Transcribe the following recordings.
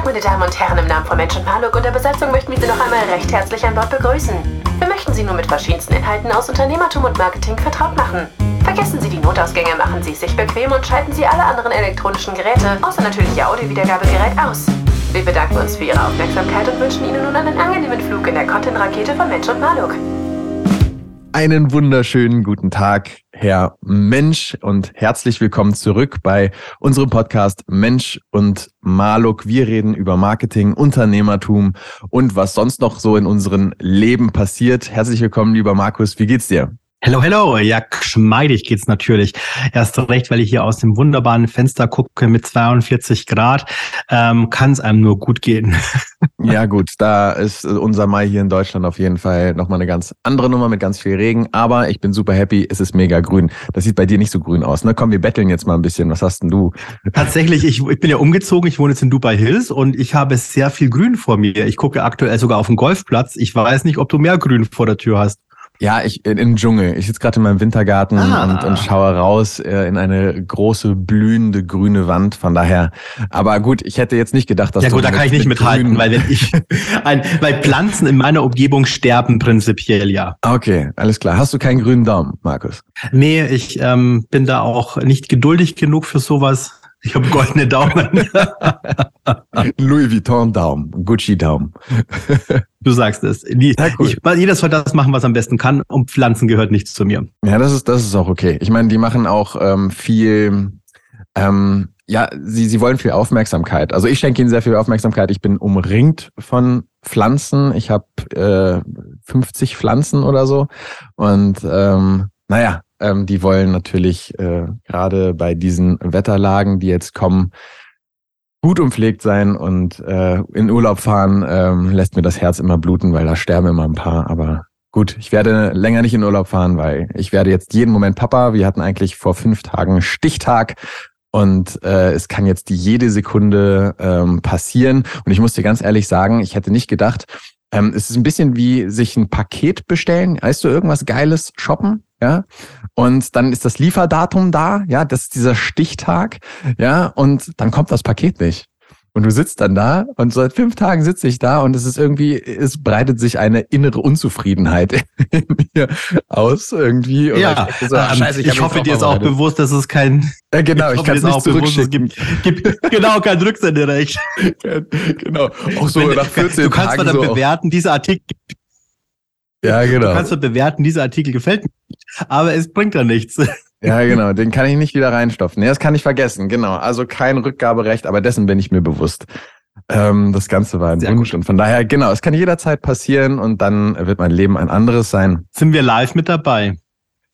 Tag, meine Damen und Herren, im Namen von Mensch und Maluk und der Besatzung möchten wir Sie noch einmal recht herzlich an Bord begrüßen. Wir möchten Sie nun mit verschiedensten Inhalten aus Unternehmertum und Marketing vertraut machen. Vergessen Sie die Notausgänge, machen Sie es sich bequem und schalten Sie alle anderen elektronischen Geräte, außer natürlich Ihr Audiowiedergabegerät, aus. Wir bedanken uns für Ihre Aufmerksamkeit und wünschen Ihnen nun einen angenehmen Flug in der Content-Rakete von Mensch und Maluk. Einen wunderschönen guten Tag, Herr Mensch, und herzlich willkommen zurück bei unserem Podcast Mensch und Maluk. Wir reden über Marketing, Unternehmertum und was sonst noch so in unserem Leben passiert. Herzlich willkommen, lieber Markus. Wie geht's dir? Hello, hello. Ja, geschmeidig geht's natürlich. Erst recht, weil ich hier aus dem wunderbaren Fenster gucke mit 42 Grad, ähm, kann es einem nur gut gehen. Ja, gut, da ist unser Mai hier in Deutschland auf jeden Fall nochmal eine ganz andere Nummer mit ganz viel Regen. Aber ich bin super happy, es ist mega grün. Das sieht bei dir nicht so grün aus. Ne? Komm, wir betteln jetzt mal ein bisschen. Was hast denn du? Tatsächlich, ich, ich bin ja umgezogen. Ich wohne jetzt in Dubai Hills und ich habe sehr viel Grün vor mir. Ich gucke aktuell sogar auf den Golfplatz. Ich weiß nicht, ob du mehr Grün vor der Tür hast. Ja, ich in, im Dschungel. Ich sitze gerade in meinem Wintergarten ah. und, und schaue raus äh, in eine große blühende grüne Wand. Von daher, aber gut, ich hätte jetzt nicht gedacht, dass ja gut, da kann ich nicht mit mithalten, weil wenn ich ein, weil Pflanzen in meiner Umgebung sterben prinzipiell ja. Okay, alles klar. Hast du keinen grünen Daumen, Markus? Nee, ich ähm, bin da auch nicht geduldig genug für sowas. Ich habe goldene Daumen. Louis Vuitton Daumen, Gucci Daumen. Du sagst es. Die, cool. ich, jeder soll das machen, was am besten kann und Pflanzen gehört nichts zu mir. Ja, das ist, das ist auch okay. Ich meine, die machen auch ähm, viel, ähm, ja, sie, sie wollen viel Aufmerksamkeit. Also ich schenke ihnen sehr viel Aufmerksamkeit. Ich bin umringt von Pflanzen. Ich habe äh, 50 Pflanzen oder so. Und ähm, naja, ähm, die wollen natürlich äh, gerade bei diesen Wetterlagen, die jetzt kommen, gut umpflegt sein und äh, in Urlaub fahren ähm, lässt mir das Herz immer bluten, weil da sterben immer ein paar. Aber gut, ich werde länger nicht in Urlaub fahren, weil ich werde jetzt jeden Moment Papa. Wir hatten eigentlich vor fünf Tagen Stichtag und äh, es kann jetzt jede Sekunde ähm, passieren. Und ich muss dir ganz ehrlich sagen, ich hätte nicht gedacht, ähm, es ist ein bisschen wie sich ein Paket bestellen. Weißt du, irgendwas Geiles shoppen? ja, und dann ist das Lieferdatum da, ja, das ist dieser Stichtag, ja, und dann kommt das Paket nicht. Und du sitzt dann da und seit fünf Tagen sitze ich da und es ist irgendwie, es breitet sich eine innere Unzufriedenheit in mir aus irgendwie. Und ja, ich, so, ähm, scheiße, ich, ich hoffe, dir ist auch bewusst, dass es kein, ja, genau, ich, ich kann es nicht zurückschicken. Bewusst, gibt, gibt, genau, kein Rücksenderecht. genau, auch so Wenn, nach 14 Du kannst Tagen mal dann so bewerten, dieser Artikel ja, genau. Du kannst bewerten, dieser Artikel gefällt mir, aber es bringt da nichts. Ja, genau, den kann ich nicht wieder reinstopfen. Nee, das kann ich vergessen, genau. Also kein Rückgaberecht, aber dessen bin ich mir bewusst. Ähm, das Ganze war ein Sehr Wunsch gut. und von daher, genau, es kann jederzeit passieren und dann wird mein Leben ein anderes sein. Sind wir live mit dabei?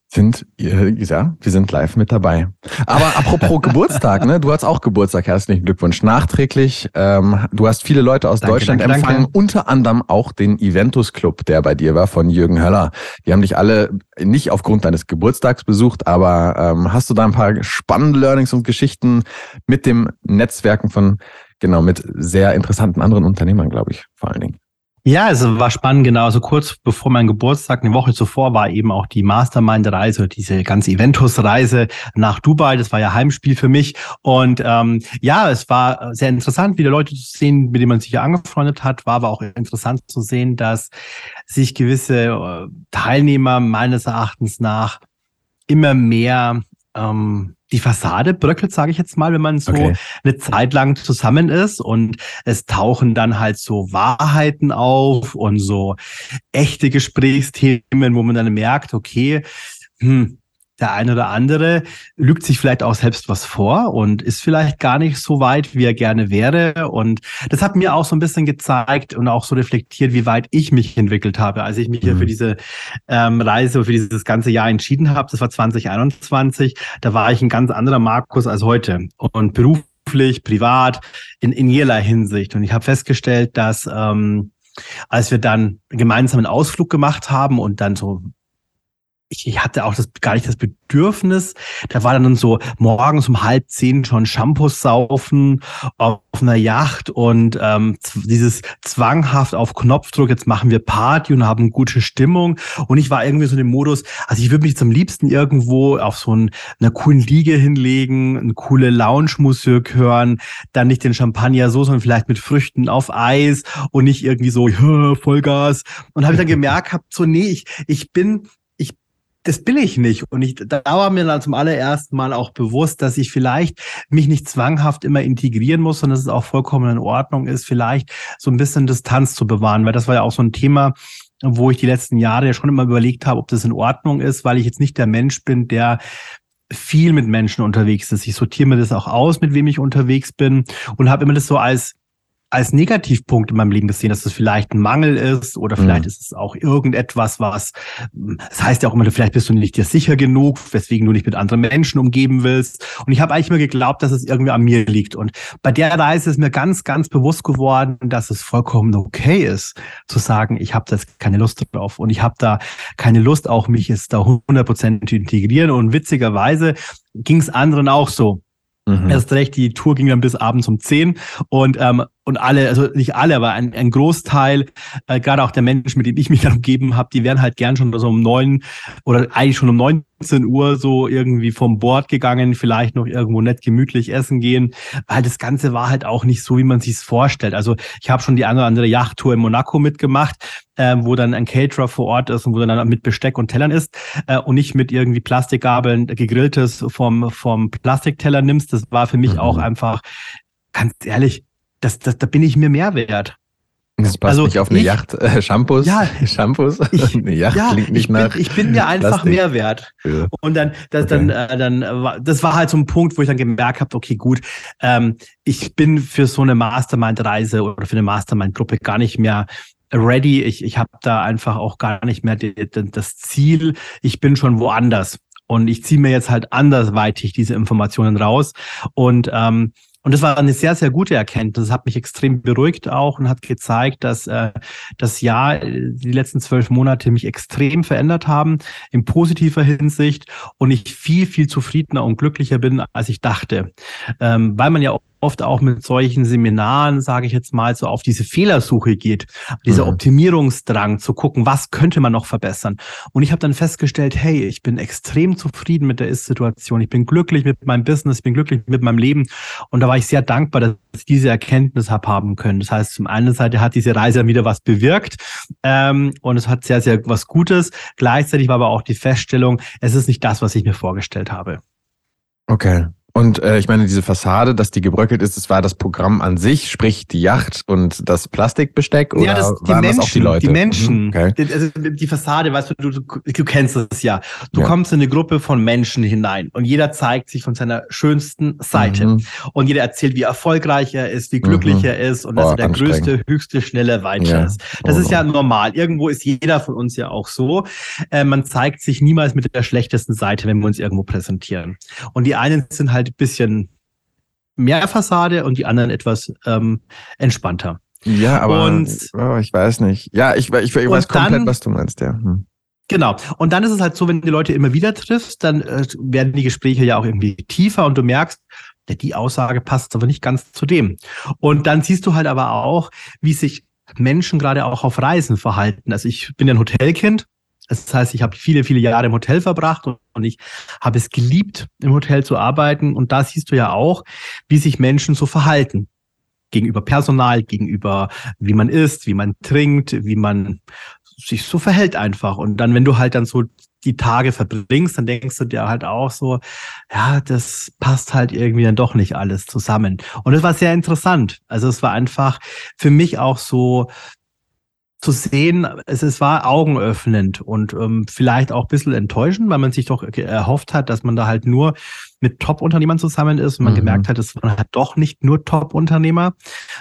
Sind, ja, wir sind live mit dabei. Aber apropos Geburtstag, ne? Du hast auch Geburtstag, herzlichen Glückwunsch. Nachträglich, ähm, du hast viele Leute aus danke, Deutschland danke, empfangen, danke. unter anderem auch den Eventus Club, der bei dir war, von Jürgen Höller. Die haben dich alle nicht aufgrund deines Geburtstags besucht, aber ähm, hast du da ein paar spannende Learnings und Geschichten mit dem Netzwerken von, genau, mit sehr interessanten anderen Unternehmern, glaube ich, vor allen Dingen. Ja, es war spannend, genau. Also kurz bevor mein Geburtstag, eine Woche zuvor, war eben auch die Mastermind-Reise, diese ganze Eventus-Reise nach Dubai. Das war ja Heimspiel für mich. Und ähm, ja, es war sehr interessant, wieder Leute zu sehen, mit denen man sich ja angefreundet hat. War aber auch interessant zu sehen, dass sich gewisse äh, Teilnehmer meines Erachtens nach immer mehr ähm, die Fassade bröckelt, sage ich jetzt mal, wenn man so okay. eine Zeit lang zusammen ist und es tauchen dann halt so Wahrheiten auf und so echte Gesprächsthemen, wo man dann merkt, okay, hm, der eine oder andere lügt sich vielleicht auch selbst was vor und ist vielleicht gar nicht so weit, wie er gerne wäre. Und das hat mir auch so ein bisschen gezeigt und auch so reflektiert, wie weit ich mich entwickelt habe, als ich mich mhm. hier für diese ähm, Reise, für dieses ganze Jahr entschieden habe. Das war 2021. Da war ich ein ganz anderer Markus als heute. Und beruflich, privat, in, in jeder Hinsicht. Und ich habe festgestellt, dass ähm, als wir dann gemeinsam einen Ausflug gemacht haben und dann so ich hatte auch das gar nicht das Bedürfnis. Da war dann so morgens um halb zehn schon Shampoos saufen auf einer Yacht und ähm, dieses zwanghaft auf Knopfdruck, jetzt machen wir Party und haben gute Stimmung. Und ich war irgendwie so in dem Modus, also ich würde mich zum liebsten irgendwo auf so ein, einer coolen Liege hinlegen, eine coole Lounge-Musik hören, dann nicht den Champagner so, sondern vielleicht mit Früchten auf Eis und nicht irgendwie so, ja, Vollgas. Und habe ich dann gemerkt, hab so, nee, ich, ich bin das bin ich nicht. Und ich, da war mir dann zum allerersten Mal auch bewusst, dass ich vielleicht mich nicht zwanghaft immer integrieren muss, sondern dass es auch vollkommen in Ordnung ist, vielleicht so ein bisschen Distanz zu bewahren, weil das war ja auch so ein Thema, wo ich die letzten Jahre ja schon immer überlegt habe, ob das in Ordnung ist, weil ich jetzt nicht der Mensch bin, der viel mit Menschen unterwegs ist. Ich sortiere mir das auch aus, mit wem ich unterwegs bin und habe immer das so als als Negativpunkt in meinem Leben gesehen, dass es vielleicht ein Mangel ist oder vielleicht mhm. ist es auch irgendetwas, was, das heißt ja auch immer, vielleicht bist du nicht dir sicher genug, weswegen du nicht mit anderen Menschen umgeben willst. Und ich habe eigentlich immer geglaubt, dass es irgendwie an mir liegt. Und bei der Reise ist mir ganz, ganz bewusst geworden, dass es vollkommen okay ist, zu sagen, ich habe da keine Lust drauf und ich habe da keine Lust, auch mich jetzt da 100% zu integrieren. Und witzigerweise ging es anderen auch so. Mhm. Erst recht, die Tour ging dann bis abends um zehn und ähm, und alle, also nicht alle, aber ein, ein Großteil, äh, gerade auch der Menschen, mit denen ich mich dann umgeben habe, die wären halt gern schon so um neun oder eigentlich schon um 19 Uhr so irgendwie vom Bord gegangen, vielleicht noch irgendwo nett gemütlich essen gehen, weil das Ganze war halt auch nicht so, wie man sich vorstellt. Also ich habe schon die eine oder andere Yachttour in Monaco mitgemacht, äh, wo dann ein Caterer vor Ort ist und wo dann mit Besteck und Tellern ist äh, und nicht mit irgendwie Plastikgabeln gegrilltes vom, vom Plastikteller nimmst. Das war für mich mhm. auch einfach, ganz ehrlich, das, das, da bin ich mir mehr wert. Das passt also nicht auf eine ich, Yacht. Äh, Shampoos? Ja, Shampoos? Ich, eine Yacht ja, klingt nicht ich nach. Bin, ich bin mir einfach Plastik. mehr wert. Ja. Und dann, das, okay. dann, äh, dann, das war halt so ein Punkt, wo ich dann gemerkt habe, okay, gut, ähm, ich bin für so eine Mastermind-Reise oder für eine Mastermind-Gruppe gar nicht mehr ready. Ich, ich habe da einfach auch gar nicht mehr die, die, das Ziel. Ich bin schon woanders. Und ich ziehe mir jetzt halt andersweitig diese Informationen raus. Und ähm, und das war eine sehr, sehr gute Erkenntnis. Das hat mich extrem beruhigt auch und hat gezeigt, dass äh, das Jahr, äh, die letzten zwölf Monate mich extrem verändert haben in positiver Hinsicht und ich viel, viel zufriedener und glücklicher bin, als ich dachte. Ähm, weil man ja oft auch mit solchen Seminaren, sage ich jetzt mal, so auf diese Fehlersuche geht, dieser mhm. Optimierungsdrang zu gucken, was könnte man noch verbessern. Und ich habe dann festgestellt, hey, ich bin extrem zufrieden mit der Ist-Situation, ich bin glücklich mit meinem Business, ich bin glücklich mit meinem Leben. Und da war ich sehr dankbar, dass ich diese Erkenntnis habe haben können. Das heißt, zum einen Seite hat diese Reise wieder was bewirkt ähm, und es hat sehr, sehr was Gutes. Gleichzeitig war aber auch die Feststellung, es ist nicht das, was ich mir vorgestellt habe. Okay. Und äh, ich meine, diese Fassade, dass die gebröckelt ist, das war das Programm an sich, sprich die Yacht und das Plastikbesteck oder ja, das, die waren Menschen, das auch die Leute? Die Menschen, mhm, okay. die, also die Fassade, weißt du, du, du, du kennst es ja. Du ja. kommst in eine Gruppe von Menschen hinein und jeder zeigt sich von seiner schönsten Seite. Mhm. Und jeder erzählt, wie erfolgreich er ist, wie glücklich mhm. er ist und Boah, dass er der größte, höchste, schnelle Weiter ja. ist. Das oh, ist ja normal. Irgendwo ist jeder von uns ja auch so. Äh, man zeigt sich niemals mit der schlechtesten Seite, wenn wir uns irgendwo präsentieren. Und die einen sind halt halt bisschen mehr Fassade und die anderen etwas ähm, entspannter. Ja, aber und, oh, ich weiß nicht. Ja, ich, ich, ich weiß komplett, dann, was du meinst, ja. Hm. Genau. Und dann ist es halt so, wenn du die Leute immer wieder triffst, dann äh, werden die Gespräche ja auch irgendwie tiefer und du merkst, die Aussage passt aber nicht ganz zu dem. Und dann siehst du halt aber auch, wie sich Menschen gerade auch auf Reisen verhalten. Also ich bin ja ein Hotelkind das heißt, ich habe viele, viele Jahre im Hotel verbracht und ich habe es geliebt, im Hotel zu arbeiten. Und da siehst du ja auch, wie sich Menschen so verhalten. Gegenüber Personal, gegenüber wie man isst, wie man trinkt, wie man sich so verhält einfach. Und dann, wenn du halt dann so die Tage verbringst, dann denkst du dir halt auch so, ja, das passt halt irgendwie dann doch nicht alles zusammen. Und es war sehr interessant. Also es war einfach für mich auch so zu sehen, es, es war augenöffnend und ähm, vielleicht auch ein bisschen enttäuschend, weil man sich doch erhofft hat, dass man da halt nur mit Top-Unternehmern zusammen ist und man mhm. gemerkt hat, es waren halt doch nicht nur Top-Unternehmer,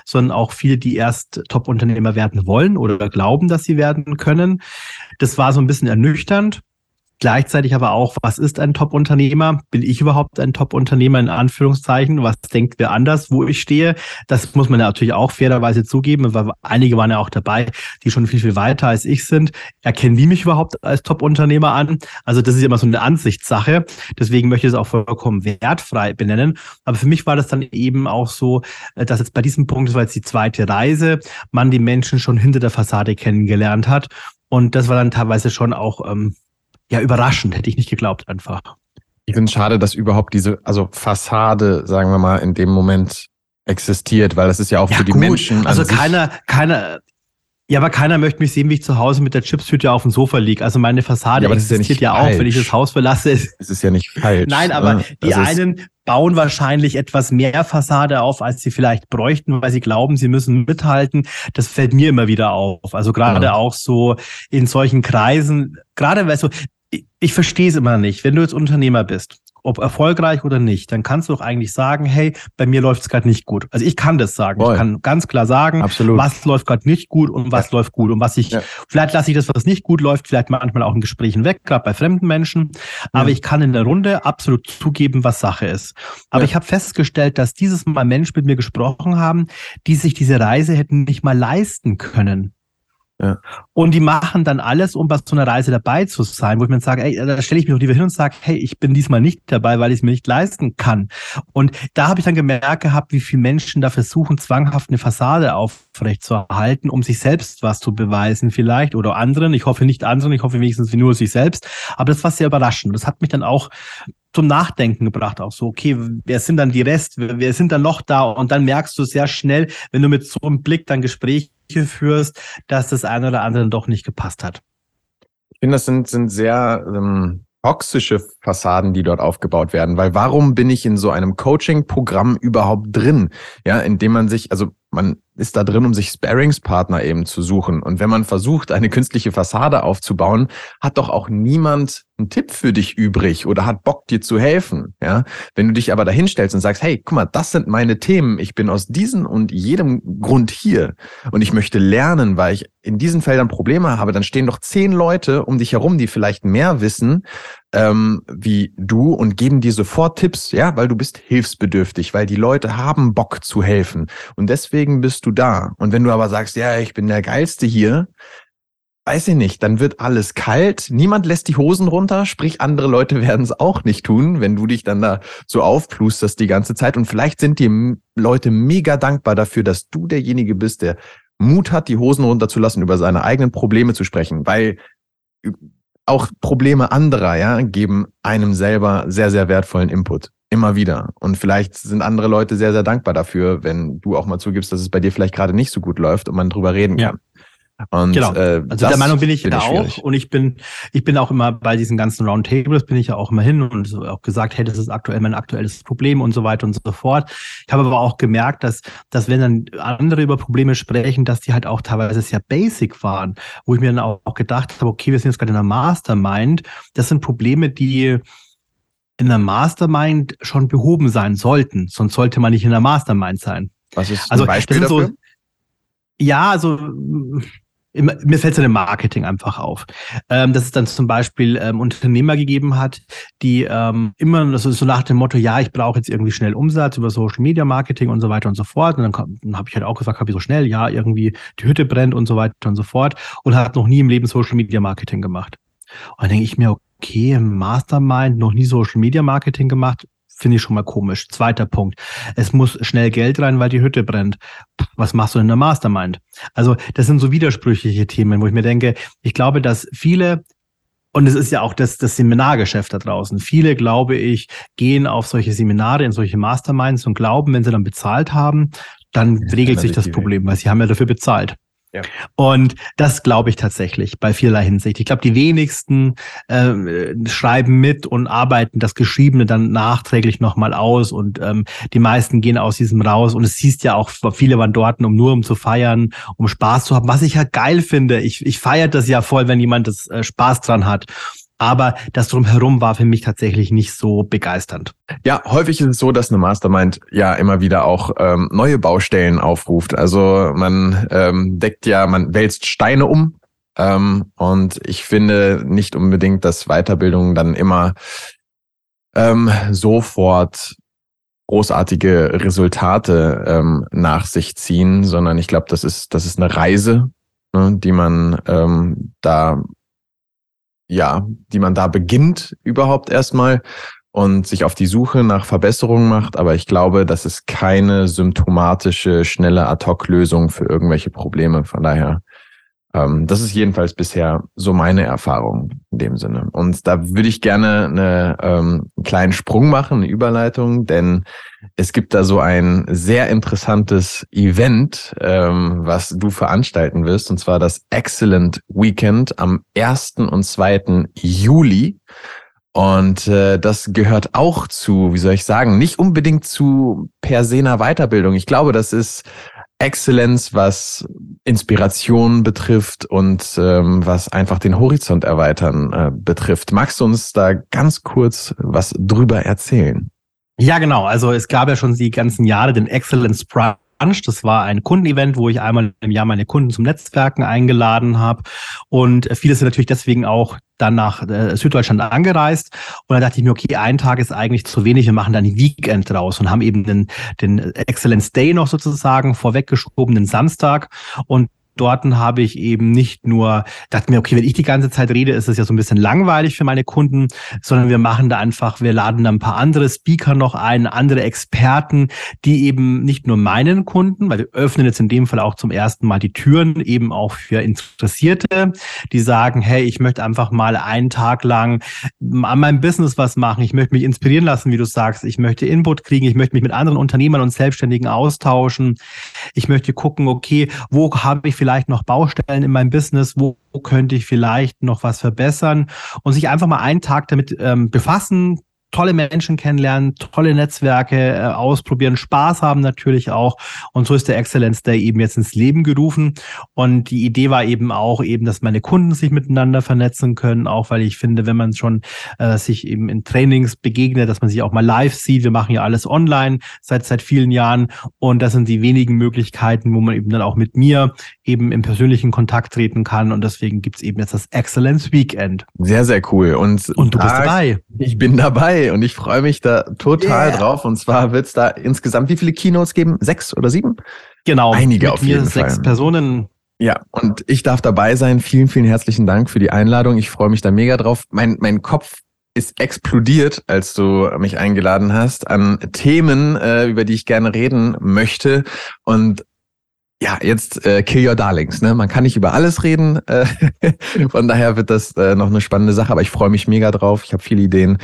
sondern auch viele, die erst Top-Unternehmer werden wollen oder glauben, dass sie werden können. Das war so ein bisschen ernüchternd. Gleichzeitig aber auch, was ist ein Top-Unternehmer? Bin ich überhaupt ein Top-Unternehmer in Anführungszeichen? Was denkt wer anders, wo ich stehe? Das muss man natürlich auch fairerweise zugeben, weil einige waren ja auch dabei, die schon viel, viel weiter als ich sind. Erkennen die mich überhaupt als Top-Unternehmer an? Also das ist immer so eine Ansichtssache. Deswegen möchte ich es auch vollkommen wertfrei benennen. Aber für mich war das dann eben auch so, dass jetzt bei diesem Punkt, das war jetzt die zweite Reise, man die Menschen schon hinter der Fassade kennengelernt hat. Und das war dann teilweise schon auch ähm, ja überraschend, hätte ich nicht geglaubt einfach. Ich finde es schade, dass überhaupt diese, also Fassade, sagen wir mal, in dem Moment existiert, weil das ist ja auch ja, für die gut. Menschen. Also keiner, keiner, ja, aber keiner möchte mich sehen, wie ich zu Hause mit der Chipstüte auf dem Sofa liege. Also meine Fassade ja, existiert ja, ja auch, wenn ich das Haus verlasse. Es ist ja nicht falsch. Nein, aber ne? die einen bauen wahrscheinlich etwas mehr Fassade auf, als sie vielleicht bräuchten, weil sie glauben, sie müssen mithalten. Das fällt mir immer wieder auf. Also gerade ja. auch so in solchen Kreisen, gerade weil so, ich, ich verstehe es immer nicht. Wenn du jetzt Unternehmer bist ob erfolgreich oder nicht, dann kannst du doch eigentlich sagen, hey, bei mir läuft es gerade nicht gut. Also ich kann das sagen. Voll. Ich kann ganz klar sagen, Absolut. was läuft gerade nicht gut und was ja. läuft gut. Und was ich, ja. vielleicht lasse ich das, was nicht gut läuft, vielleicht manchmal auch in Gesprächen weg, gerade bei fremden Menschen. Aber ja. ich kann in der Runde absolut zugeben, was Sache ist. Aber ich habe festgestellt, dass dieses Mal Menschen mit mir gesprochen haben, die sich diese Reise hätten nicht mal leisten können. Ja. Und die machen dann alles, um bei so einer Reise dabei zu sein, wo ich mir sage, ey, da stelle ich mich doch lieber hin und sage, hey, ich bin diesmal nicht dabei, weil ich es mir nicht leisten kann. Und da habe ich dann gemerkt gehabt, wie viele Menschen da versuchen, zwanghaft eine Fassade aufrecht zu erhalten, um sich selbst was zu beweisen vielleicht oder anderen. Ich hoffe nicht anderen, ich hoffe wenigstens nur sich selbst. Aber das war sehr überraschend. Das hat mich dann auch zum Nachdenken gebracht, auch so, okay, wer sind dann die Rest, wer sind dann noch da? Und dann merkst du sehr schnell, wenn du mit so einem Blick dann Gespräche führst, dass das eine oder andere doch nicht gepasst hat. Ich finde, das sind, sind sehr ähm, toxische Fassaden, die dort aufgebaut werden, weil warum bin ich in so einem Coaching-Programm überhaupt drin? Ja, indem man sich, also man ist da drin, um sich Sparingspartner eben zu suchen. Und wenn man versucht, eine künstliche Fassade aufzubauen, hat doch auch niemand einen Tipp für dich übrig oder hat Bock, dir zu helfen. Ja, wenn du dich aber dahinstellst und sagst, hey, guck mal, das sind meine Themen. Ich bin aus diesem und jedem Grund hier und ich möchte lernen, weil ich in diesen Feldern Probleme habe, dann stehen doch zehn Leute um dich herum, die vielleicht mehr wissen ähm, wie du und geben dir sofort Tipps, ja, weil du bist hilfsbedürftig, weil die Leute haben Bock zu helfen. Und deswegen bist du da. Und wenn du aber sagst, ja, ich bin der Geilste hier, weiß ich nicht, dann wird alles kalt, niemand lässt die Hosen runter, sprich andere Leute werden es auch nicht tun, wenn du dich dann da so aufplusterst die ganze Zeit. Und vielleicht sind die Leute mega dankbar dafür, dass du derjenige bist, der Mut hat, die Hosen runterzulassen, über seine eigenen Probleme zu sprechen, weil auch Probleme anderer, ja, geben einem selber sehr, sehr wertvollen Input. Immer wieder. Und vielleicht sind andere Leute sehr, sehr dankbar dafür, wenn du auch mal zugibst, dass es bei dir vielleicht gerade nicht so gut läuft und man drüber reden kann. Und, genau. Äh, also der Meinung bin ich ja auch. Und ich bin, ich bin auch immer bei diesen ganzen Roundtables, bin ich ja auch immer hin und auch gesagt, hey, das ist aktuell mein aktuelles Problem und so weiter und so fort. Ich habe aber auch gemerkt, dass, dass wenn dann andere über Probleme sprechen, dass die halt auch teilweise sehr basic waren, wo ich mir dann auch, gedacht habe, okay, wir sind jetzt gerade in einer Mastermind. Das sind Probleme, die in der Mastermind schon behoben sein sollten. Sonst sollte man nicht in der Mastermind sein. Was ist also, ein Beispiel dafür? So, ja, also mir fällt es in Marketing einfach auf. Ähm, dass es dann zum Beispiel ähm, Unternehmer gegeben hat, die ähm, immer ist so nach dem Motto, ja, ich brauche jetzt irgendwie schnell Umsatz über Social Media Marketing und so weiter und so fort. Und dann, dann habe ich halt auch gesagt, habe ich so schnell, ja, irgendwie die Hütte brennt und so weiter und so fort und hat noch nie im Leben Social Media Marketing gemacht. Und dann denke ich mir, okay, Mastermind, noch nie Social Media Marketing gemacht, finde ich schon mal komisch. Zweiter Punkt. Es muss schnell Geld rein, weil die Hütte brennt. Was machst du in der Mastermind? Also, das sind so widersprüchliche Themen, wo ich mir denke, ich glaube, dass viele und es ist ja auch das, das Seminargeschäft da draußen. Viele, glaube ich, gehen auf solche Seminare, in solche Masterminds und glauben, wenn sie dann bezahlt haben, dann regelt sich das Problem, weil sie haben ja dafür bezahlt. Ja. Und das glaube ich tatsächlich bei vielerlei Hinsicht. Ich glaube, die wenigsten äh, schreiben mit und arbeiten das Geschriebene dann nachträglich nochmal aus und ähm, die meisten gehen aus diesem raus und es siehst ja auch, viele waren dort, um nur um zu feiern, um Spaß zu haben, was ich ja geil finde. Ich, ich feiere das ja voll, wenn jemand das äh, Spaß dran hat. Aber das drumherum war für mich tatsächlich nicht so begeisternd. Ja, häufig ist es so, dass eine Mastermind ja immer wieder auch ähm, neue Baustellen aufruft. Also man ähm, deckt ja, man wälzt Steine um Ähm, und ich finde nicht unbedingt, dass Weiterbildung dann immer ähm, sofort großartige Resultate ähm, nach sich ziehen, sondern ich glaube, das ist, das ist eine Reise, ne, die man ähm, da, ja, die man da beginnt überhaupt erstmal und sich auf die Suche nach Verbesserungen macht. Aber ich glaube, das ist keine symptomatische, schnelle Ad-Hoc-Lösung für irgendwelche Probleme. Von daher ähm, das ist jedenfalls bisher so meine Erfahrung in dem Sinne. Und da würde ich gerne eine, ähm, einen kleinen Sprung machen, eine Überleitung, denn es gibt da so ein sehr interessantes Event, ähm, was du veranstalten wirst, und zwar das Excellent Weekend am 1. und 2. Juli. Und äh, das gehört auch zu, wie soll ich sagen, nicht unbedingt zu per se einer Weiterbildung. Ich glaube, das ist Exzellenz, was Inspiration betrifft und ähm, was einfach den Horizont erweitern äh, betrifft. Magst du uns da ganz kurz was drüber erzählen? Ja, genau. Also es gab ja schon die ganzen Jahre den Excellence Brunch. Das war ein Kundenevent, wo ich einmal im Jahr meine Kunden zum Netzwerken eingeladen habe. Und viele sind natürlich deswegen auch dann nach äh, Süddeutschland angereist. Und dann dachte ich mir, okay, ein Tag ist eigentlich zu wenig, wir machen dann ein Weekend raus und haben eben den, den Excellence Day noch sozusagen vorweggeschoben, den Samstag. Und dort habe ich eben nicht nur, dachte mir, okay, wenn ich die ganze Zeit rede, ist es ja so ein bisschen langweilig für meine Kunden, sondern wir machen da einfach, wir laden da ein paar andere Speaker noch ein, andere Experten, die eben nicht nur meinen Kunden, weil wir öffnen jetzt in dem Fall auch zum ersten Mal die Türen eben auch für Interessierte, die sagen, hey, ich möchte einfach mal einen Tag lang an meinem Business was machen, ich möchte mich inspirieren lassen, wie du sagst, ich möchte Input kriegen, ich möchte mich mit anderen Unternehmern und Selbstständigen austauschen, ich möchte gucken, okay, wo habe ich vielleicht vielleicht noch Baustellen in meinem Business, wo könnte ich vielleicht noch was verbessern und sich einfach mal einen Tag damit ähm, befassen, tolle Menschen kennenlernen, tolle Netzwerke äh, ausprobieren, Spaß haben natürlich auch. Und so ist der Excellence Day eben jetzt ins Leben gerufen. Und die Idee war eben auch eben, dass meine Kunden sich miteinander vernetzen können, auch weil ich finde, wenn man schon äh, sich eben in Trainings begegnet, dass man sich auch mal live sieht. Wir machen ja alles online seit seit vielen Jahren und das sind die wenigen Möglichkeiten, wo man eben dann auch mit mir eben im persönlichen Kontakt treten kann. Und deswegen gibt's eben jetzt das Excellence Weekend. Sehr, sehr cool. Und, und du bist dabei. Ich bin dabei und ich freue mich da total yeah. drauf. Und zwar wird es da insgesamt wie viele Keynotes geben? Sechs oder sieben? Genau. Einige auf jeden Fall. Sechs Personen. Ja, und ich darf dabei sein. Vielen, vielen herzlichen Dank für die Einladung. Ich freue mich da mega drauf. Mein, mein Kopf ist explodiert, als du mich eingeladen hast, an Themen, äh, über die ich gerne reden möchte. Und ja, jetzt äh, Kill Your Darlings. Ne? Man kann nicht über alles reden. Äh, von daher wird das äh, noch eine spannende Sache, aber ich freue mich mega drauf. Ich habe viele Ideen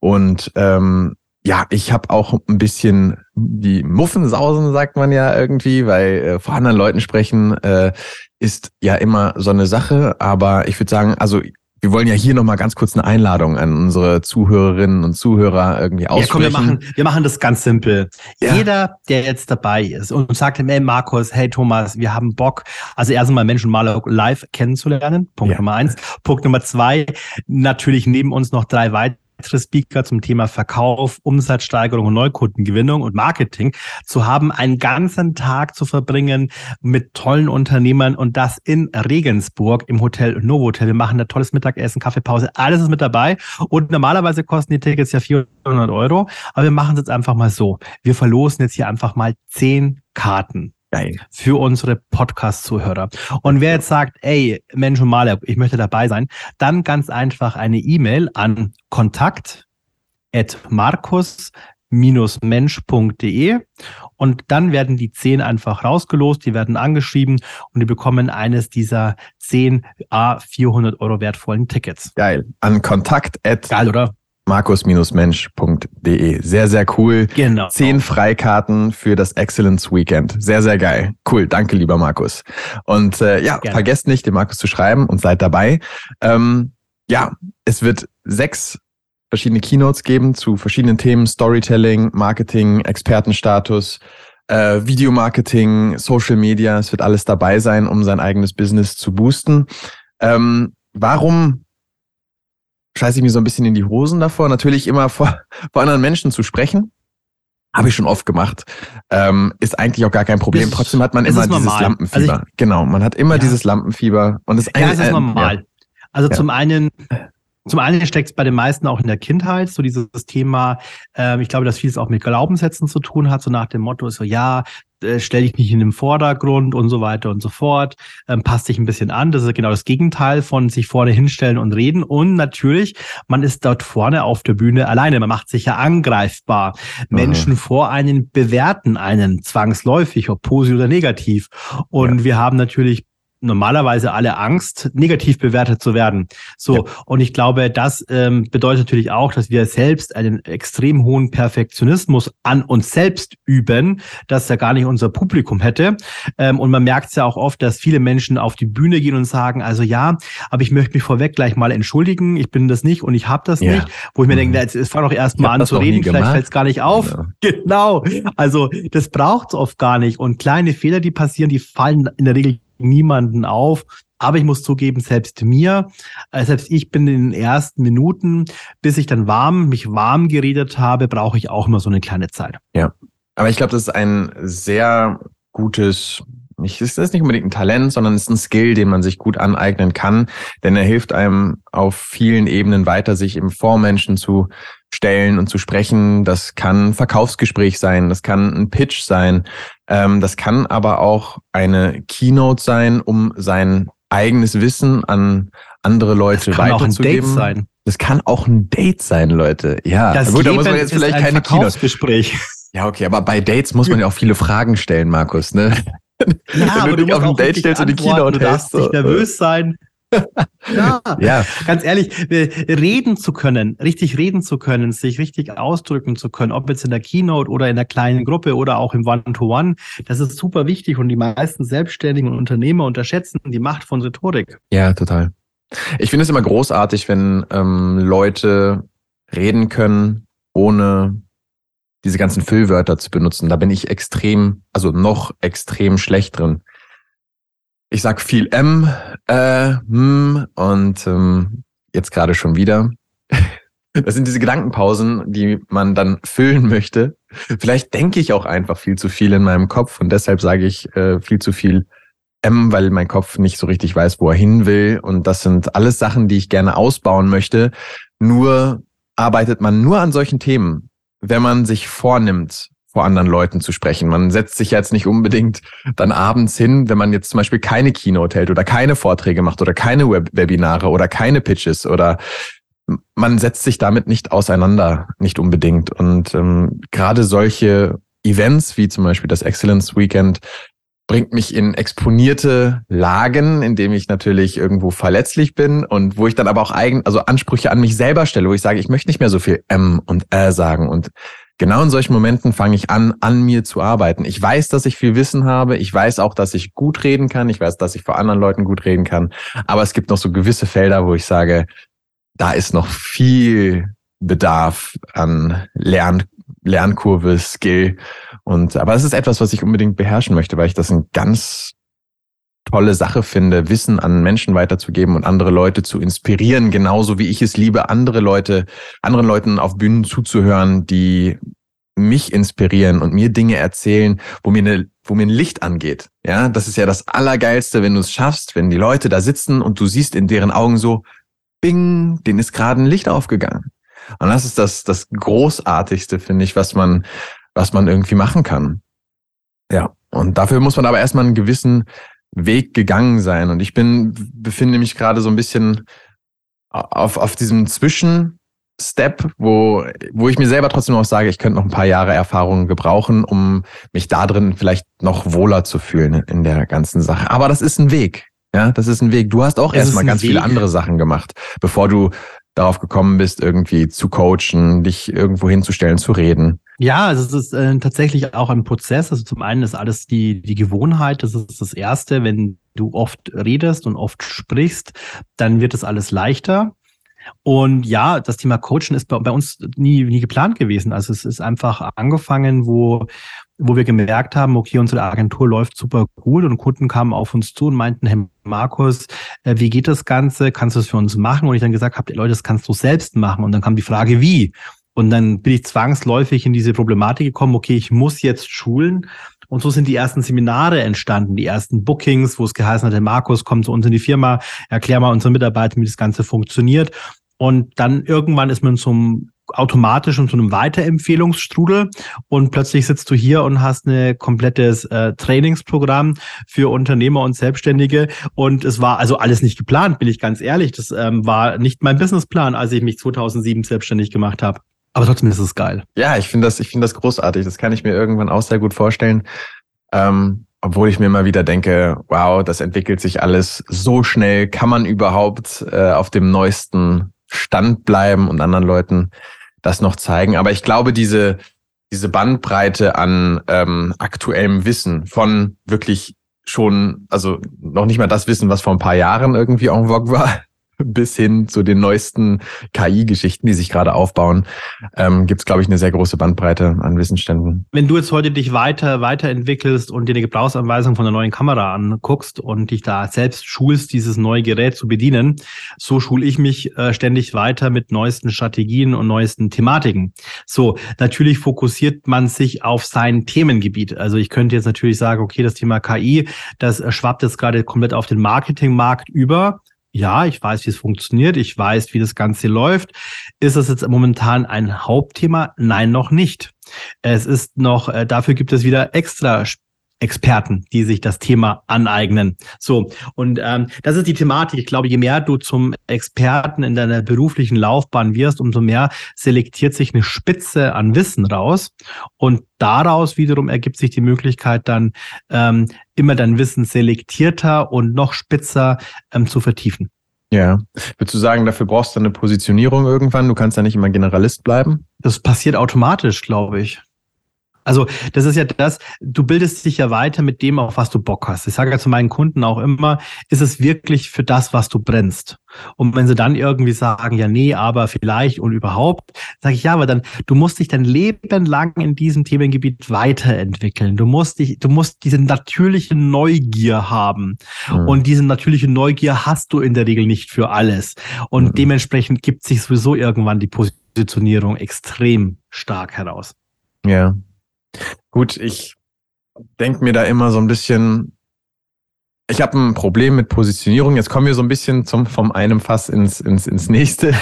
und ähm, ja, ich habe auch ein bisschen die Muffensausen, sagt man ja irgendwie, weil äh, vor anderen Leuten sprechen äh, ist ja immer so eine Sache. Aber ich würde sagen, also wir wollen ja hier nochmal ganz kurz eine Einladung an unsere Zuhörerinnen und Zuhörer irgendwie aussprechen. Ja, komm, wir machen, wir machen das ganz simpel. Ja. Jeder, der jetzt dabei ist und sagt hey Markus, hey Thomas, wir haben Bock, also erstmal Menschen mal live kennenzulernen. Punkt ja. Nummer eins. Punkt Nummer zwei, natürlich neben uns noch drei weitere weitere Speaker zum Thema Verkauf, Umsatzsteigerung und Neukundengewinnung und Marketing zu haben, einen ganzen Tag zu verbringen mit tollen Unternehmern und das in Regensburg im Hotel Novotel. Wir machen ein tolles Mittagessen, Kaffeepause, alles ist mit dabei und normalerweise kosten die Tickets ja 400 Euro, aber wir machen es jetzt einfach mal so. Wir verlosen jetzt hier einfach mal zehn Karten. Geil. Für unsere Podcast-Zuhörer. Und wer jetzt sagt, ey, Mensch und Maler, ich möchte dabei sein, dann ganz einfach eine E-Mail an kontakt at markus mensch.de und dann werden die zehn einfach rausgelost, die werden angeschrieben und die bekommen eines dieser zehn A 400 Euro wertvollen Tickets. Geil. An kontakt at Geil, oder? markus-mensch.de. Sehr, sehr cool. Genau. Zehn Freikarten für das Excellence Weekend. Sehr, sehr geil. Cool. Danke, lieber Markus. Und äh, ja, Gerne. vergesst nicht, dem Markus zu schreiben und seid dabei. Ähm, ja, es wird sechs verschiedene Keynotes geben zu verschiedenen Themen. Storytelling, Marketing, Expertenstatus, äh, Videomarketing, Social Media. Es wird alles dabei sein, um sein eigenes Business zu boosten. Ähm, warum scheiße ich mir so ein bisschen in die Hosen davor, natürlich immer vor, vor anderen Menschen zu sprechen. Habe ich schon oft gemacht. Ähm, ist eigentlich auch gar kein Problem. Trotzdem hat man immer dieses. Lampenfieber. Also ich, genau, man hat immer ja. dieses Lampenfieber. Und das ja, es ist normal. Ja. Also ja. zum einen zum einen steckt es bei den meisten auch in der Kindheit, so dieses Thema, äh, ich glaube, dass vieles auch mit Glaubenssätzen zu tun hat, so nach dem Motto, so ja, äh, stell dich nicht in den Vordergrund und so weiter und so fort, ähm, passt dich ein bisschen an. Das ist genau das Gegenteil von sich vorne hinstellen und reden. Und natürlich, man ist dort vorne auf der Bühne alleine. Man macht sich ja angreifbar. Mhm. Menschen vor einen bewerten einen zwangsläufig, ob positiv oder negativ. Und ja. wir haben natürlich normalerweise alle Angst, negativ bewertet zu werden. So, ja. und ich glaube, das ähm, bedeutet natürlich auch, dass wir selbst einen extrem hohen Perfektionismus an uns selbst üben, das ja gar nicht unser Publikum hätte. Ähm, und man merkt es ja auch oft, dass viele Menschen auf die Bühne gehen und sagen, also ja, aber ich möchte mich vorweg gleich mal entschuldigen, ich bin das nicht und ich habe das ja. nicht. Wo ich mir mhm. denke, jetzt, jetzt fang doch erst mal an zu reden, vielleicht fällt es gar nicht auf. Ja. Genau. Also das braucht es oft gar nicht. Und kleine Fehler, die passieren, die fallen in der Regel niemanden auf. Aber ich muss zugeben, selbst mir, äh, selbst ich bin in den ersten Minuten, bis ich dann warm, mich warm geredet habe, brauche ich auch immer so eine kleine Zeit. Ja. Aber ich glaube, das ist ein sehr gutes, nicht, ist das nicht unbedingt ein Talent, sondern es ist ein Skill, den man sich gut aneignen kann, denn er hilft einem auf vielen Ebenen weiter, sich im Vormenschen zu stellen und zu sprechen. Das kann ein Verkaufsgespräch sein, das kann ein Pitch sein, das kann aber auch eine Keynote sein, um sein eigenes Wissen an andere Leute das kann weiterzugeben. Auch ein Date sein. Das kann auch ein Date sein, Leute. Ja, das gut, da muss man jetzt vielleicht keine Verkaufsgespräch. Keynote. Ja, okay, aber bei Dates muss man ja auch viele Fragen stellen, Markus, ne? Ja, Wenn du dich auf ein Date stellst und die Keynote Du darfst nicht nervös sein. Ja, ja, ganz ehrlich, reden zu können, richtig reden zu können, sich richtig ausdrücken zu können, ob jetzt in der Keynote oder in der kleinen Gruppe oder auch im One-to-One, -One, das ist super wichtig und die meisten Selbstständigen und Unternehmer unterschätzen die Macht von Rhetorik. Ja, total. Ich finde es immer großartig, wenn ähm, Leute reden können, ohne diese ganzen Füllwörter zu benutzen. Da bin ich extrem, also noch extrem schlecht drin ich sag viel M, äh, hm, und ähm, jetzt gerade schon wieder. Das sind diese Gedankenpausen, die man dann füllen möchte. Vielleicht denke ich auch einfach viel zu viel in meinem Kopf und deshalb sage ich äh, viel zu viel M, weil mein Kopf nicht so richtig weiß, wo er hin will. Und das sind alles Sachen, die ich gerne ausbauen möchte. Nur arbeitet man nur an solchen Themen, wenn man sich vornimmt, vor anderen Leuten zu sprechen. Man setzt sich jetzt nicht unbedingt dann abends hin, wenn man jetzt zum Beispiel keine Keynote hält oder keine Vorträge macht oder keine Web Webinare oder keine Pitches oder man setzt sich damit nicht auseinander, nicht unbedingt. Und ähm, gerade solche Events wie zum Beispiel das Excellence Weekend bringt mich in exponierte Lagen, in dem ich natürlich irgendwo verletzlich bin und wo ich dann aber auch eigen, also Ansprüche an mich selber stelle, wo ich sage, ich möchte nicht mehr so viel M und Ä sagen und genau in solchen Momenten fange ich an, an mir zu arbeiten. Ich weiß, dass ich viel Wissen habe. Ich weiß auch, dass ich gut reden kann. Ich weiß, dass ich vor anderen Leuten gut reden kann. Aber es gibt noch so gewisse Felder, wo ich sage, da ist noch viel Bedarf an Lern, Lernkurve, Skill. Und, aber es ist etwas, was ich unbedingt beherrschen möchte, weil ich das ein ganz tolle Sache finde, Wissen an Menschen weiterzugeben und andere Leute zu inspirieren, genauso wie ich es liebe, andere Leute, anderen Leuten auf Bühnen zuzuhören, die mich inspirieren und mir Dinge erzählen, wo mir eine, wo mir ein Licht angeht. Ja, das ist ja das Allergeilste, wenn du es schaffst, wenn die Leute da sitzen und du siehst in deren Augen so, bing, denen ist gerade ein Licht aufgegangen. Und das ist das, das Großartigste, finde ich, was man, was man irgendwie machen kann. Ja. Und dafür muss man aber erstmal einen gewissen Weg gegangen sein. Und ich bin, befinde mich gerade so ein bisschen auf, auf diesem Zwischenstep, wo, wo ich mir selber trotzdem noch sage, ich könnte noch ein paar Jahre Erfahrung gebrauchen, um mich da drin vielleicht noch wohler zu fühlen in der ganzen Sache. Aber das ist ein Weg. Ja, das ist ein Weg. Du hast auch erstmal ganz Weg. viele andere Sachen gemacht, bevor du darauf gekommen bist, irgendwie zu coachen, dich irgendwo hinzustellen, zu reden. Ja, also es ist äh, tatsächlich auch ein Prozess. Also zum einen ist alles die, die Gewohnheit, das ist das Erste. Wenn du oft redest und oft sprichst, dann wird es alles leichter. Und ja, das Thema Coaching ist bei, bei, uns nie, nie geplant gewesen. Also es ist einfach angefangen, wo, wo wir gemerkt haben, okay, unsere Agentur läuft super gut und Kunden kamen auf uns zu und meinten, Herr Markus, äh, wie geht das Ganze? Kannst du es für uns machen? Und ich dann gesagt habe, Leute, das kannst du selbst machen. Und dann kam die Frage, wie? Und dann bin ich zwangsläufig in diese Problematik gekommen, okay, ich muss jetzt schulen. Und so sind die ersten Seminare entstanden, die ersten Bookings, wo es geheißen hat, der Markus kommt zu uns in die Firma, erklär mal unseren Mitarbeitern, wie das Ganze funktioniert. Und dann irgendwann ist man zum automatisch und zu einem Weiterempfehlungsstrudel und plötzlich sitzt du hier und hast ein komplettes äh, Trainingsprogramm für Unternehmer und Selbstständige und es war also alles nicht geplant, bin ich ganz ehrlich. Das ähm, war nicht mein Businessplan, als ich mich 2007 selbstständig gemacht habe. Aber trotzdem ist es geil. Ja, ich finde das, ich finde das großartig. Das kann ich mir irgendwann auch sehr gut vorstellen. Ähm, obwohl ich mir immer wieder denke, wow, das entwickelt sich alles so schnell. Kann man überhaupt äh, auf dem neuesten Stand bleiben und anderen Leuten das noch zeigen. Aber ich glaube, diese, diese Bandbreite an ähm, aktuellem Wissen von wirklich schon, also noch nicht mal das Wissen, was vor ein paar Jahren irgendwie en vogue war, bis hin zu den neuesten KI-Geschichten, die sich gerade aufbauen, ähm, gibt es, glaube ich, eine sehr große Bandbreite an Wissensständen. Wenn du jetzt heute dich weiter weiterentwickelst und dir eine Gebrauchsanweisung von der neuen Kamera anguckst und dich da selbst schulst, dieses neue Gerät zu bedienen, so schule ich mich äh, ständig weiter mit neuesten Strategien und neuesten Thematiken. So, natürlich fokussiert man sich auf sein Themengebiet. Also ich könnte jetzt natürlich sagen, okay, das Thema KI, das schwappt jetzt gerade komplett auf den Marketingmarkt über ja, ich weiß, wie es funktioniert, ich weiß, wie das Ganze läuft. Ist das jetzt momentan ein Hauptthema? Nein, noch nicht. Es ist noch, äh, dafür gibt es wieder extra Experten, die sich das Thema aneignen. So, und ähm, das ist die Thematik. Ich glaube, je mehr du zum Experten in deiner beruflichen Laufbahn wirst, umso mehr selektiert sich eine Spitze an Wissen raus. Und daraus wiederum ergibt sich die Möglichkeit, dann ähm, immer dein Wissen selektierter und noch spitzer ähm, zu vertiefen. Ja. Würdest du sagen, dafür brauchst du eine Positionierung irgendwann? Du kannst ja nicht immer Generalist bleiben? Das passiert automatisch, glaube ich. Also das ist ja das, du bildest dich ja weiter mit dem, auf was du Bock hast. Ich sage ja zu meinen Kunden auch immer, ist es wirklich für das, was du brennst? Und wenn sie dann irgendwie sagen, ja, nee, aber vielleicht und überhaupt, sage ich ja, aber dann, du musst dich dein Leben lang in diesem Themengebiet weiterentwickeln. Du musst dich, du musst diese natürliche Neugier haben. Mhm. Und diese natürliche Neugier hast du in der Regel nicht für alles. Und mhm. dementsprechend gibt sich sowieso irgendwann die Positionierung extrem stark heraus. Ja, Gut, ich denke mir da immer so ein bisschen, ich habe ein Problem mit Positionierung. Jetzt kommen wir so ein bisschen zum, vom einem Fass ins, ins, ins nächste.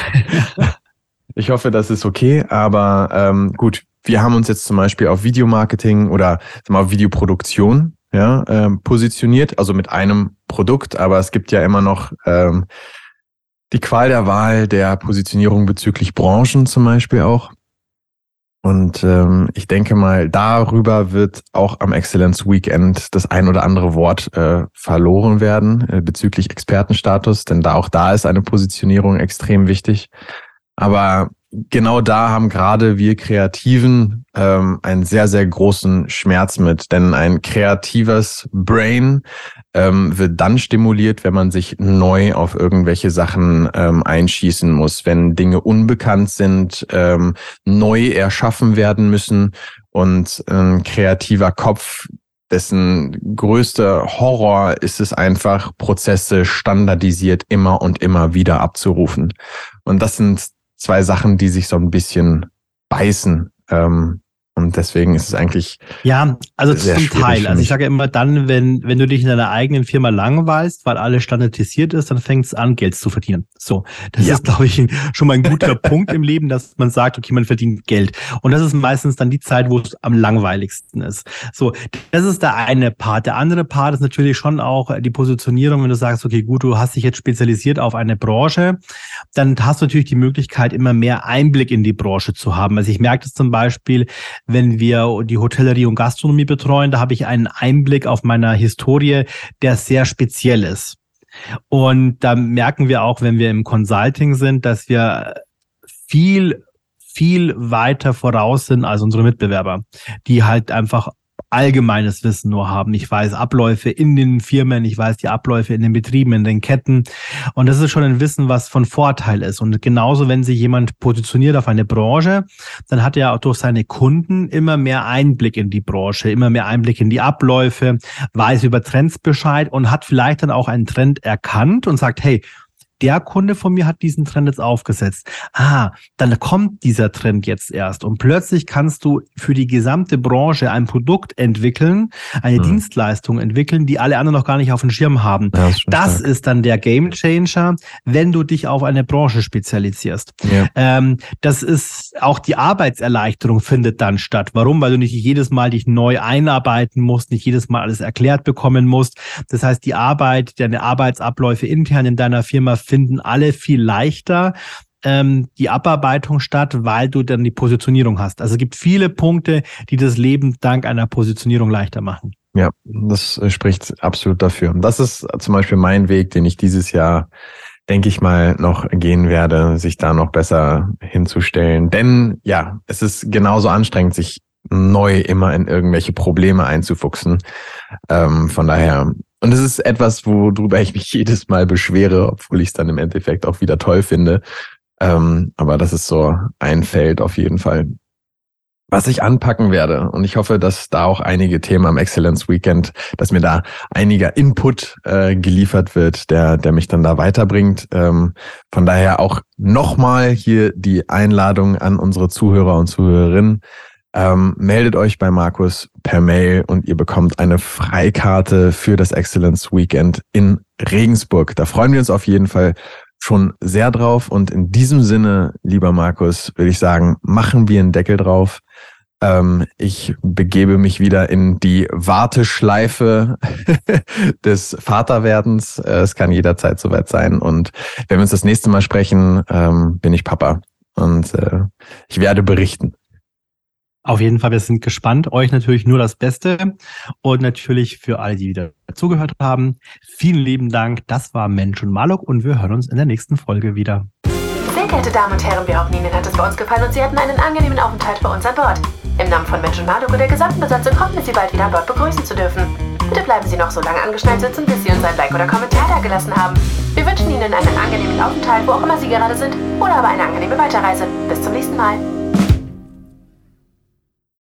ich hoffe, das ist okay. Aber ähm, gut, wir haben uns jetzt zum Beispiel auf Videomarketing oder mal, Videoproduktion ja, ähm, positioniert, also mit einem Produkt, aber es gibt ja immer noch ähm, die Qual der Wahl der Positionierung bezüglich Branchen zum Beispiel auch. Und ähm, ich denke mal, darüber wird auch am Excellence Weekend das ein oder andere Wort äh, verloren werden äh, bezüglich Expertenstatus, denn da auch da ist eine Positionierung extrem wichtig. Aber genau da haben gerade wir Kreativen ähm, einen sehr, sehr großen Schmerz mit. Denn ein kreatives Brain ähm, wird dann stimuliert, wenn man sich neu auf irgendwelche Sachen ähm, einschießen muss, wenn Dinge unbekannt sind, ähm, neu erschaffen werden müssen und ein kreativer Kopf dessen größter Horror ist es einfach, Prozesse standardisiert immer und immer wieder abzurufen. Und das sind zwei Sachen, die sich so ein bisschen beißen. Ähm, und deswegen ist es eigentlich. Ja, also zum Teil. Also ich sage immer dann, wenn, wenn du dich in deiner eigenen Firma langweilst, weil alles standardisiert ist, dann fängt es an, Geld zu verdienen. So. Das ja. ist, glaube ich, schon mal ein guter Punkt im Leben, dass man sagt, okay, man verdient Geld. Und das ist meistens dann die Zeit, wo es am langweiligsten ist. So. Das ist der eine Part. Der andere Part ist natürlich schon auch die Positionierung, wenn du sagst, okay, gut, du hast dich jetzt spezialisiert auf eine Branche, dann hast du natürlich die Möglichkeit, immer mehr Einblick in die Branche zu haben. Also ich merke das zum Beispiel, wenn wir die Hotellerie und Gastronomie betreuen, da habe ich einen Einblick auf meiner Historie, der sehr speziell ist. Und da merken wir auch, wenn wir im Consulting sind, dass wir viel viel weiter voraus sind als unsere Mitbewerber, die halt einfach allgemeines Wissen nur haben. Ich weiß Abläufe in den Firmen, ich weiß die Abläufe in den Betrieben, in den Ketten. Und das ist schon ein Wissen, was von Vorteil ist. Und genauso, wenn sich jemand positioniert auf eine Branche, dann hat er auch durch seine Kunden immer mehr Einblick in die Branche, immer mehr Einblick in die Abläufe, weiß über Trends Bescheid und hat vielleicht dann auch einen Trend erkannt und sagt, hey, der Kunde von mir hat diesen Trend jetzt aufgesetzt. Ah, dann kommt dieser Trend jetzt erst und plötzlich kannst du für die gesamte Branche ein Produkt entwickeln, eine mhm. Dienstleistung entwickeln, die alle anderen noch gar nicht auf dem Schirm haben. Ja, das, das ist dann der Game Changer, wenn du dich auf eine Branche spezialisierst. Ja. Ähm, das ist auch die Arbeitserleichterung findet dann statt. Warum? Weil du nicht jedes Mal dich neu einarbeiten musst, nicht jedes Mal alles erklärt bekommen musst. Das heißt, die Arbeit, deine Arbeitsabläufe intern in deiner Firma finden alle viel leichter ähm, die Abarbeitung statt, weil du dann die Positionierung hast. Also es gibt viele Punkte, die das Leben dank einer Positionierung leichter machen. Ja, das spricht absolut dafür. Das ist zum Beispiel mein Weg, den ich dieses Jahr, denke ich mal, noch gehen werde, sich da noch besser hinzustellen. Denn ja, es ist genauso anstrengend, sich neu immer in irgendwelche Probleme einzufuchsen. Ähm, von daher, und es ist etwas, worüber ich mich jedes Mal beschwere, obwohl ich es dann im Endeffekt auch wieder toll finde. Ähm, aber das ist so ein Feld auf jeden Fall, was ich anpacken werde. Und ich hoffe, dass da auch einige Themen am Excellence Weekend, dass mir da einiger Input äh, geliefert wird, der, der mich dann da weiterbringt. Ähm, von daher auch nochmal hier die Einladung an unsere Zuhörer und Zuhörerinnen. Ähm, meldet euch bei Markus per Mail und ihr bekommt eine Freikarte für das Excellence Weekend in Regensburg. Da freuen wir uns auf jeden Fall schon sehr drauf. Und in diesem Sinne, lieber Markus, würde ich sagen, machen wir einen Deckel drauf. Ähm, ich begebe mich wieder in die Warteschleife des Vaterwerdens. Äh, es kann jederzeit soweit sein. Und wenn wir uns das nächste Mal sprechen, ähm, bin ich Papa. Und äh, ich werde berichten. Auf jeden Fall, wir sind gespannt. Euch natürlich nur das Beste und natürlich für alle, die wieder zugehört haben. Vielen lieben Dank. Das war Mensch und Malok und wir hören uns in der nächsten Folge wieder. Sehr geehrte Damen und Herren, wir hoffen, Ihnen hat es bei uns gefallen und Sie hatten einen angenehmen Aufenthalt bei uns an Bord. Im Namen von Mensch und Malok und der gesamten Besatzung hoffen wir Sie bald wieder an Bord begrüßen zu dürfen. Bitte bleiben Sie noch so lange angeschnallt sitzen, bis Sie uns ein Like oder Kommentar da gelassen haben. Wir wünschen Ihnen einen angenehmen Aufenthalt, wo auch immer Sie gerade sind, oder aber eine angenehme Weiterreise. Bis zum nächsten Mal.